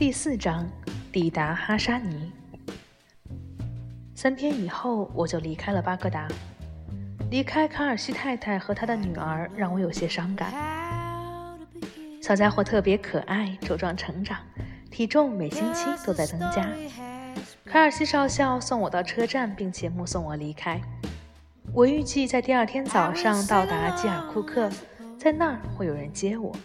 第四章，抵达哈沙尼。三天以后，我就离开了巴格达。离开卡尔西太太和她的女儿，让我有些伤感。小家伙特别可爱，茁壮成长，体重每星期都在增加。卡尔西少校送我到车站，并且目送我离开。我预计在第二天早上到达基尔库克，在那儿会有人接我。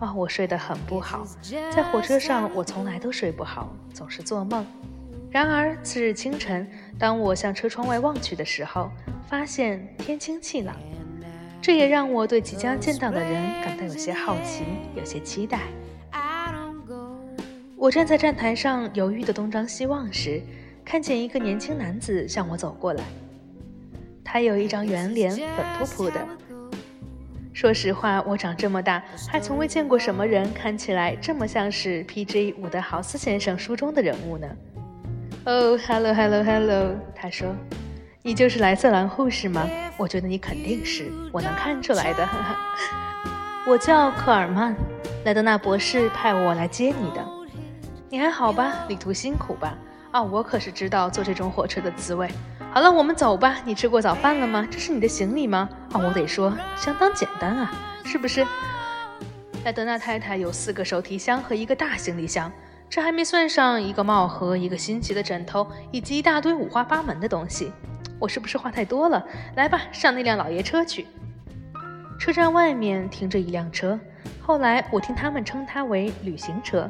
啊，我睡得很不好，在火车上我从来都睡不好，总是做梦。然而次日清晨，当我向车窗外望去的时候，发现天清气朗，这也让我对即将见到的人感到有些好奇，有些期待。我站在站台上犹豫的东张西望时，看见一个年轻男子向我走过来，他有一张圆脸，粉扑扑的。说实话，我长这么大还从未见过什么人看起来这么像是 P.J. 伍德豪斯先生书中的人物呢。哦，Hello，Hello，Hello，他说：“你就是莱瑟兰护士吗？我觉得你肯定是，我能看出来的。我叫科尔曼，莱德纳博士派我来接你的。你还好吧？旅途辛苦吧？啊，我可是知道坐这种火车的滋味。”好了，我们走吧。你吃过早饭了吗？这是你的行李吗？啊，我得说，相当简单啊，是不是？莱德纳太太有四个手提箱和一个大行李箱，这还没算上一个帽盒、一个新奇的枕头以及一大堆五花八门的东西。我是不是话太多了？来吧，上那辆老爷车去。车站外面停着一辆车，后来我听他们称它为旅行车。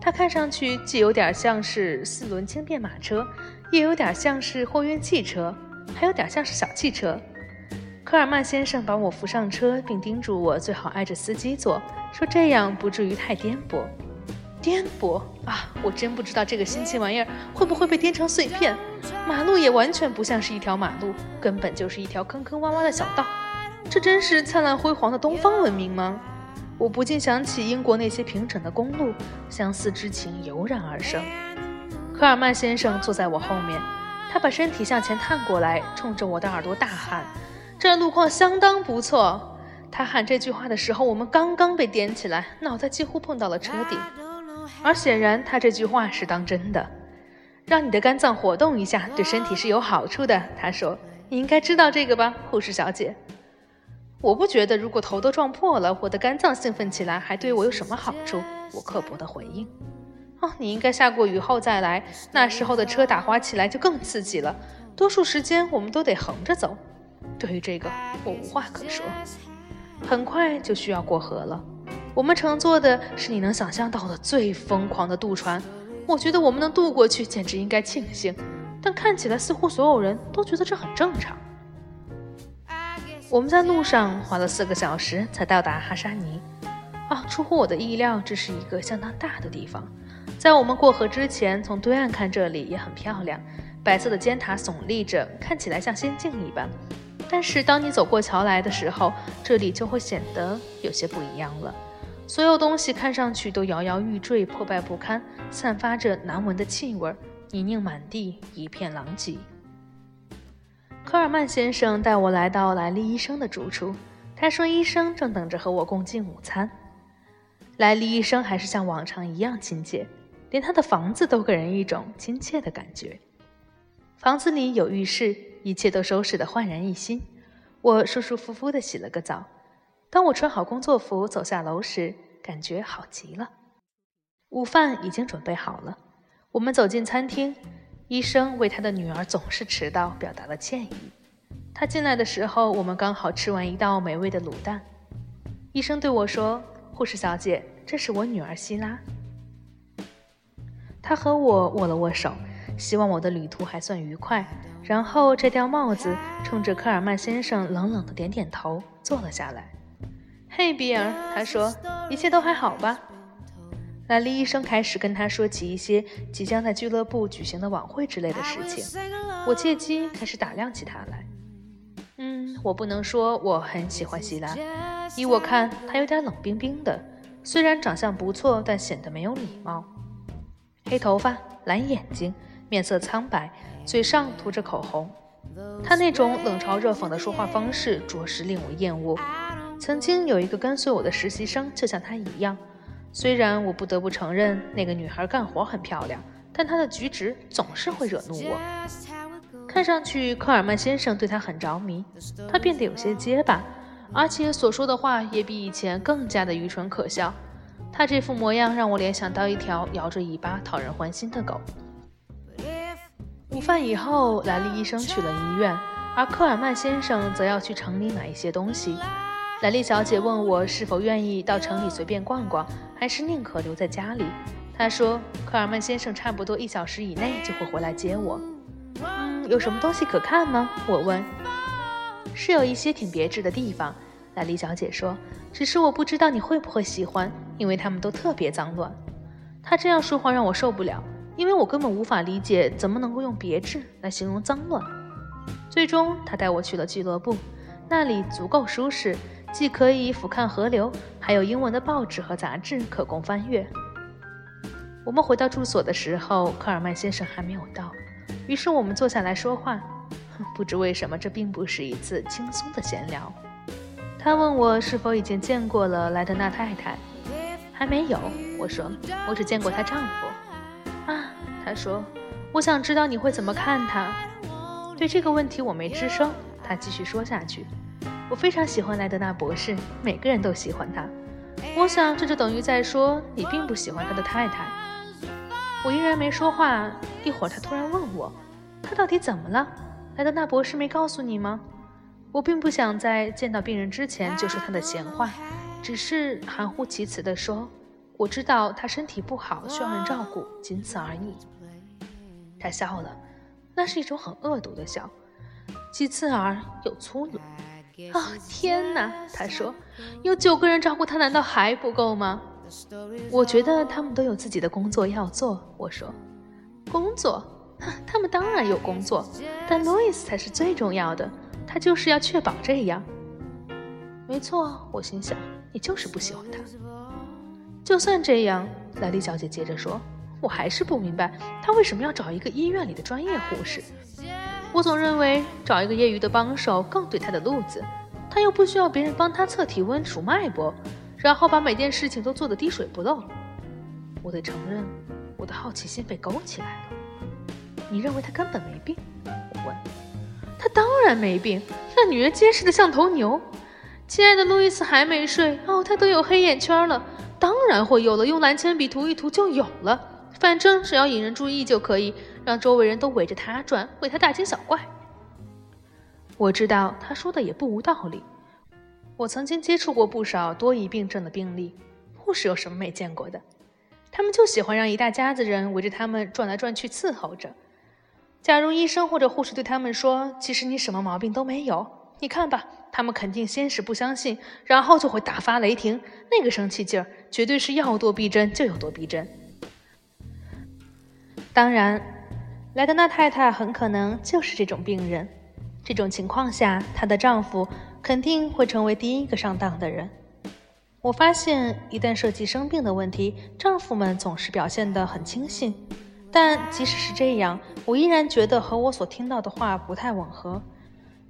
它看上去既有点像是四轮轻便马车。也有点像是货运汽车，还有点像是小汽车。科尔曼先生把我扶上车，并叮嘱我最好挨着司机坐，说这样不至于太颠簸。颠簸啊！我真不知道这个新奇玩意儿会不会被颠成碎片。马路也完全不像是一条马路，根本就是一条坑坑洼洼的小道。这真是灿烂辉煌的东方文明吗？我不禁想起英国那些平整的公路，相思之情油然而生。科尔曼先生坐在我后面，他把身体向前探过来，冲着我的耳朵大喊：“这路况相当不错。”他喊这句话的时候，我们刚刚被颠起来，脑袋几乎碰到了车顶。而显然，他这句话是当真的。让你的肝脏活动一下，对身体是有好处的。他说：“你应该知道这个吧，护士小姐？”我不觉得，如果头都撞破了，我的肝脏兴奋起来还对我有什么好处。我刻薄地回应。哦，你应该下过雨后再来，那时候的车打滑起来就更刺激了。多数时间我们都得横着走。对于这个，我无话可说。很快就需要过河了。我们乘坐的是你能想象到的最疯狂的渡船。我觉得我们能渡过去，简直应该庆幸。但看起来似乎所有人都觉得这很正常。我们在路上花了四个小时才到达哈沙尼。啊，出乎我的意料，这是一个相当大的地方。在我们过河之前，从对岸看这里也很漂亮，白色的尖塔耸立着，看起来像仙境一般。但是当你走过桥来的时候，这里就会显得有些不一样了。所有东西看上去都摇摇欲坠，破败不堪，散发着难闻的气味，泥泞满地，一片狼藉。科尔曼先生带我来到莱利医生的住处，他说医生正等着和我共进午餐。莱利医生还是像往常一样亲切。连他的房子都给人一种亲切的感觉。房子里有浴室，一切都收拾得焕然一新。我舒舒服服地洗了个澡。当我穿好工作服走下楼时，感觉好极了。午饭已经准备好了。我们走进餐厅，医生为他的女儿总是迟到表达了歉意。他进来的时候，我们刚好吃完一道美味的卤蛋。医生对我说：“护士小姐，这是我女儿希拉。”他和我握了握手，希望我的旅途还算愉快。然后摘掉帽子，冲着科尔曼先生冷冷的点点头，坐了下来。嘿，比尔，他说，一切都还好吧？莱利医生开始跟他说起一些即将在俱乐部举行的晚会之类的事情。我借机开始打量起他来。嗯，我不能说我很喜欢希拉。依我看，他有点冷冰冰的，虽然长相不错，但显得没有礼貌。黑头发，蓝眼睛，面色苍白，嘴上涂着口红。他那种冷嘲热讽的说话方式，着实令我厌恶。曾经有一个跟随我的实习生，就像他一样，虽然我不得不承认那个女孩干活很漂亮，但她的举止总是会惹怒我。看上去科尔曼先生对她很着迷，他变得有些结巴，而且所说的话也比以前更加的愚蠢可笑。他这副模样让我联想到一条摇着尾巴讨人欢心的狗。午饭以后，莱利医生去了医院，而科尔曼先生则要去城里买一些东西。莱丽小姐问我是否愿意到城里随便逛逛，还是宁可留在家里。她说，科尔曼先生差不多一小时以内就会回来接我。嗯，有什么东西可看吗？我问。是有一些挺别致的地方，莱丽小姐说。只是我不知道你会不会喜欢，因为他们都特别脏乱。她这样说话让我受不了，因为我根本无法理解怎么能够用别致来形容脏乱。最终，她带我去了俱乐部，那里足够舒适。既可以俯瞰河流，还有英文的报纸和杂志可供翻阅。我们回到住所的时候，科尔曼先生还没有到，于是我们坐下来说话。不知为什么，这并不是一次轻松的闲聊。他问我是否已经见过了莱德纳太太，还没有。我说我只见过她丈夫。啊，他说，我想知道你会怎么看他。对这个问题我没吱声。他继续说下去。我非常喜欢莱德纳博士，每个人都喜欢他。我想这就等于在说你并不喜欢他的太太。我依然没说话。一会儿他突然问我，他到底怎么了？莱德纳博士没告诉你吗？我并不想在见到病人之前就说他的闲话，只是含糊其辞地说：“我知道他身体不好，需要人照顾，仅此而已。”他笑了，那是一种很恶毒的笑，既刺耳又粗鲁。啊，天哪！他说：“有九个人照顾他，难道还不够吗？”我觉得他们都有自己的工作要做。我说：“工作？他们当然有工作，但路易斯才是最重要的。他就是要确保这样。”没错，我心想，你就是不喜欢他。就算这样，莱莉小姐接着说：“我还是不明白他为什么要找一个医院里的专业护士。”我总认为找一个业余的帮手更对他的路子，他又不需要别人帮他测体温、数脉搏，然后把每件事情都做得滴水不漏。我得承认，我的好奇心被勾起来了。你认为他根本没病？我问。他当然没病，那女人结实的像头牛。亲爱的路易斯还没睡哦，他都有黑眼圈了，当然会有了，用蓝铅笔涂一涂就有了。反正只要引人注意就可以。让周围人都围着他转，为他大惊小怪。我知道他说的也不无道理。我曾经接触过不少多疑病症的病例，护士有什么没见过的？他们就喜欢让一大家子人围着他们转来转去伺候着。假如医生或者护士对他们说：“其实你什么毛病都没有，你看吧。”他们肯定先是不相信，然后就会大发雷霆。那个生气劲儿，绝对是要多逼真就有多逼真。当然。莱德纳太太很可能就是这种病人。这种情况下，她的丈夫肯定会成为第一个上当的人。我发现，一旦涉及生病的问题，丈夫们总是表现得很轻信。但即使是这样，我依然觉得和我所听到的话不太吻合。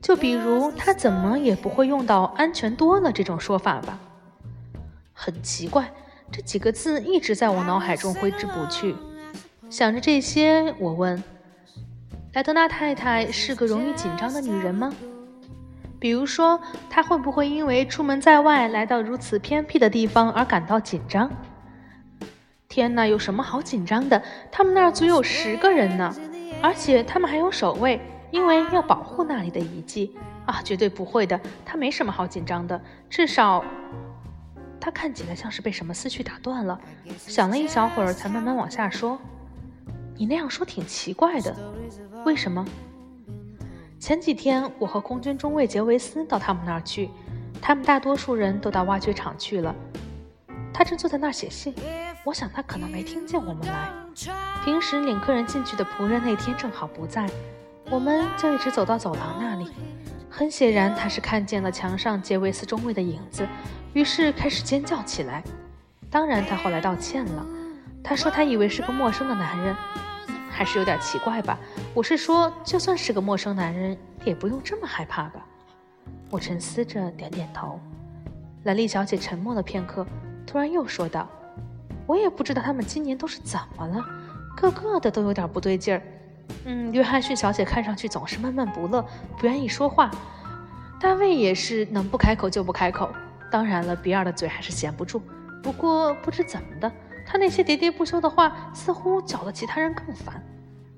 就比如，他怎么也不会用到“安全多了”这种说法吧？很奇怪，这几个字一直在我脑海中挥之不去。想着这些，我问。莱德纳太太是个容易紧张的女人吗？比如说，她会不会因为出门在外来到如此偏僻的地方而感到紧张？天哪，有什么好紧张的？他们那儿足有十个人呢，而且他们还有守卫，因为要保护那里的遗迹啊！绝对不会的，她没什么好紧张的。至少，她看起来像是被什么思绪打断了，想了一小会儿，才慢慢往下说：“你那样说挺奇怪的。”为什么？前几天我和空军中尉杰维斯到他们那儿去，他们大多数人都到挖掘场去了。他正坐在那儿写信，我想他可能没听见我们来。平时领客人进去的仆人那天正好不在，我们就一直走到走廊那里。很显然，他是看见了墙上杰维斯中尉的影子，于是开始尖叫起来。当然，他后来道歉了，他说他以为是个陌生的男人。还是有点奇怪吧？我是说，就算是个陌生男人，也不用这么害怕吧？我沉思着，点点头。兰丽小姐沉默了片刻，突然又说道：“我也不知道他们今年都是怎么了，个个的都有点不对劲儿。嗯，约翰逊小姐看上去总是闷闷不乐，不愿意说话。大卫也是能不开口就不开口。当然了，比尔的嘴还是闲不住。不过不知怎么的，他那些喋喋不休的话似乎搅得其他人更烦。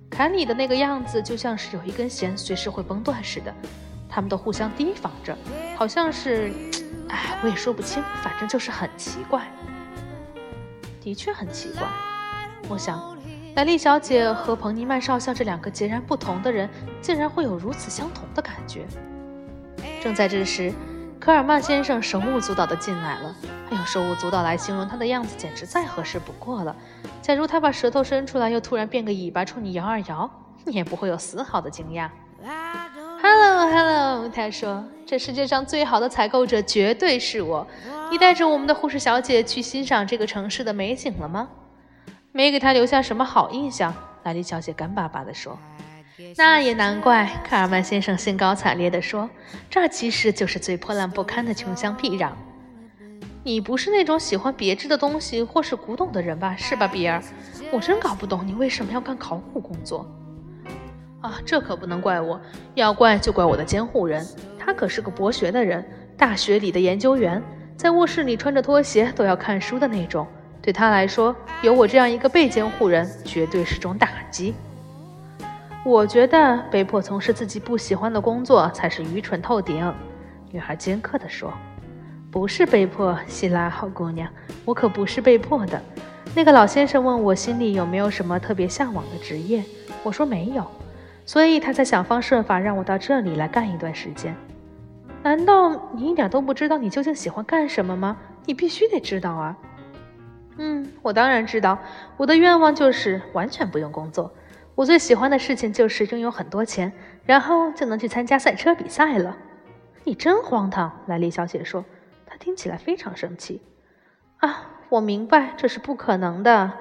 凯里的那个样子就像是有一根弦随时会崩断似的。他们都互相提防着，好像是……哎，我也说不清，反正就是很奇怪。的确很奇怪，我想。莱莉小姐和彭尼曼少校这两个截然不同的人，竟然会有如此相同的感觉。正在这时，科尔曼先生手舞足蹈地进来了。哎呦，手舞足蹈来形容他的样子简直再合适不过了。假如他把舌头伸出来，又突然变个尾巴冲你摇啊摇，你也不会有丝毫的惊讶。Hello，Hello，他说：“这世界上最好的采购者绝对是我。你带着我们的护士小姐去欣赏这个城市的美景了吗？”没给他留下什么好印象，莱莉小姐干巴巴地说。那也难怪，卡尔曼先生兴高采烈地说：“这其实就是最破烂不堪的穷乡僻壤。你不是那种喜欢别致的东西或是古董的人吧？是吧，比尔？我真搞不懂你为什么要干考古工作。啊，这可不能怪我，要怪就怪我的监护人。他可是个博学的人，大学里的研究员，在卧室里穿着拖鞋都要看书的那种。”对他来说，有我这样一个被监护人，绝对是种打击。我觉得被迫从事自己不喜欢的工作才是愚蠢透顶。女孩尖刻地说：“不是被迫，希拉好姑娘，我可不是被迫的。”那个老先生问我心里有没有什么特别向往的职业，我说没有，所以他才想方设法让我到这里来干一段时间。难道你一点都不知道你究竟喜欢干什么吗？你必须得知道啊！嗯，我当然知道，我的愿望就是完全不用工作。我最喜欢的事情就是拥有很多钱，然后就能去参加赛车比赛了。你真荒唐，莱利小姐说，她听起来非常生气。啊，我明白这是不可能的，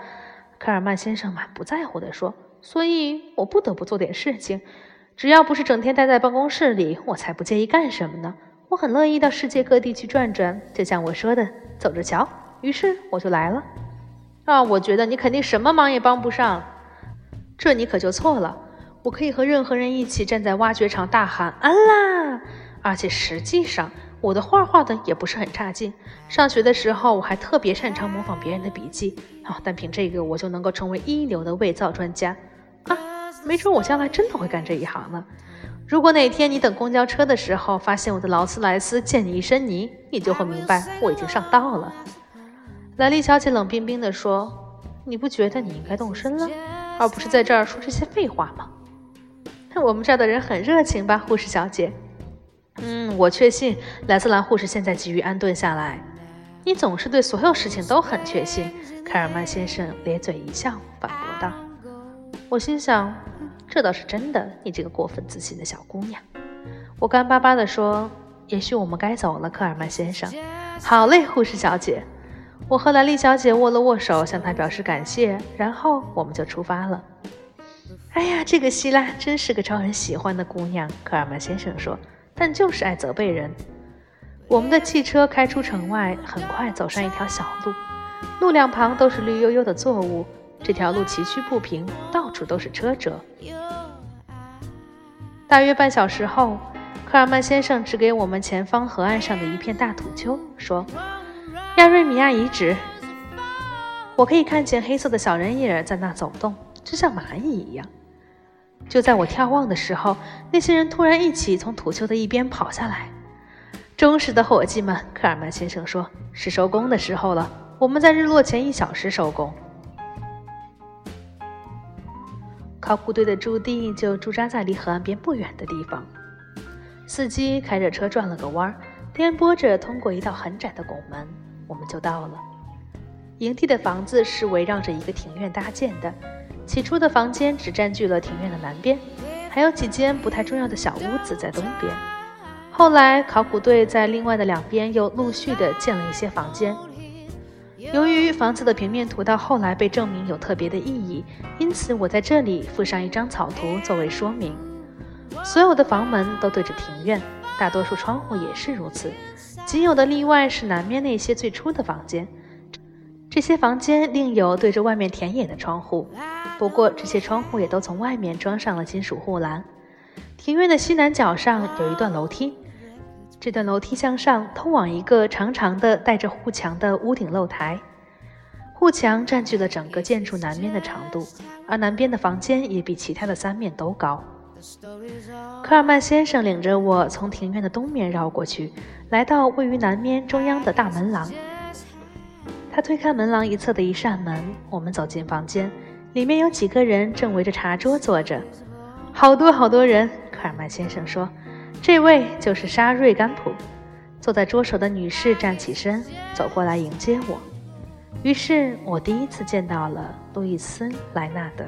科尔曼先生满不在乎地说。所以我不得不做点事情，只要不是整天待在办公室里，我才不介意干什么呢。我很乐意到世界各地去转转，就像我说的，走着瞧。于是我就来了，啊，我觉得你肯定什么忙也帮不上，这你可就错了。我可以和任何人一起站在挖掘场大喊“安啦”，而且实际上我的画画的也不是很差劲。上学的时候我还特别擅长模仿别人的笔记，啊，但凭这个我就能够成为一流的伪造专家，啊，没准我将来真的会干这一行呢。如果哪天你等公交车的时候发现我的劳斯莱斯溅你一身泥，你就会明白我已经上道了。莱利小姐冷冰冰地说：“你不觉得你应该动身了，而不是在这儿说这些废话吗？”我们这儿的人很热情吧，护士小姐？嗯，我确信莱斯兰护士现在急于安顿下来。你总是对所有事情都很确信。凯尔曼先生咧嘴一笑，反驳道：“我心想，这倒是真的。你这个过分自信的小姑娘。”我干巴巴地说：“也许我们该走了，科尔曼先生。”好嘞，护士小姐。我和兰丽小姐握了握手，向她表示感谢，然后我们就出发了。哎呀，这个希拉真是个招人喜欢的姑娘，科尔曼先生说，但就是爱责备人。我们的汽车开出城外，很快走上一条小路，路两旁都是绿油油的作物，这条路崎岖不平，到处都是车辙。大约半小时后，科尔曼先生指给我们前方河岸上的一片大土丘，说。亚瑞米亚遗址，我可以看见黑色的小人影在那走动，就像蚂蚁一样。就在我眺望的时候，那些人突然一起从土丘的一边跑下来。忠实的伙计们，科尔曼先生说：“是收工的时候了，我们在日落前一小时收工。”考古队的驻地就驻扎在离河岸边不远的地方。司机开着车转了个弯，颠簸着通过一道很窄的拱门。我们就到了营地的房子是围绕着一个庭院搭建的。起初的房间只占据了庭院的南边，还有几间不太重要的小屋子在东边。后来考古队在另外的两边又陆续的建了一些房间。由于房子的平面图到后来被证明有特别的意义，因此我在这里附上一张草图作为说明。所有的房门都对着庭院，大多数窗户也是如此。仅有的例外是南面那些最初的房间，这些房间另有对着外面田野的窗户，不过这些窗户也都从外面装上了金属护栏。庭院的西南角上有一段楼梯，这段楼梯向上通往一个长长的带着护墙的屋顶露台。护墙占据了整个建筑南面的长度，而南边的房间也比其他的三面都高。科尔曼先生领着我从庭院的东面绕过去，来到位于南面中央的大门廊。他推开门廊一侧的一扇门，我们走进房间，里面有几个人正围着茶桌坐着，好多好多人。科尔曼先生说：“这位就是沙瑞甘普。”坐在桌首的女士站起身，走过来迎接我。于是我第一次见到了路易斯·莱纳德。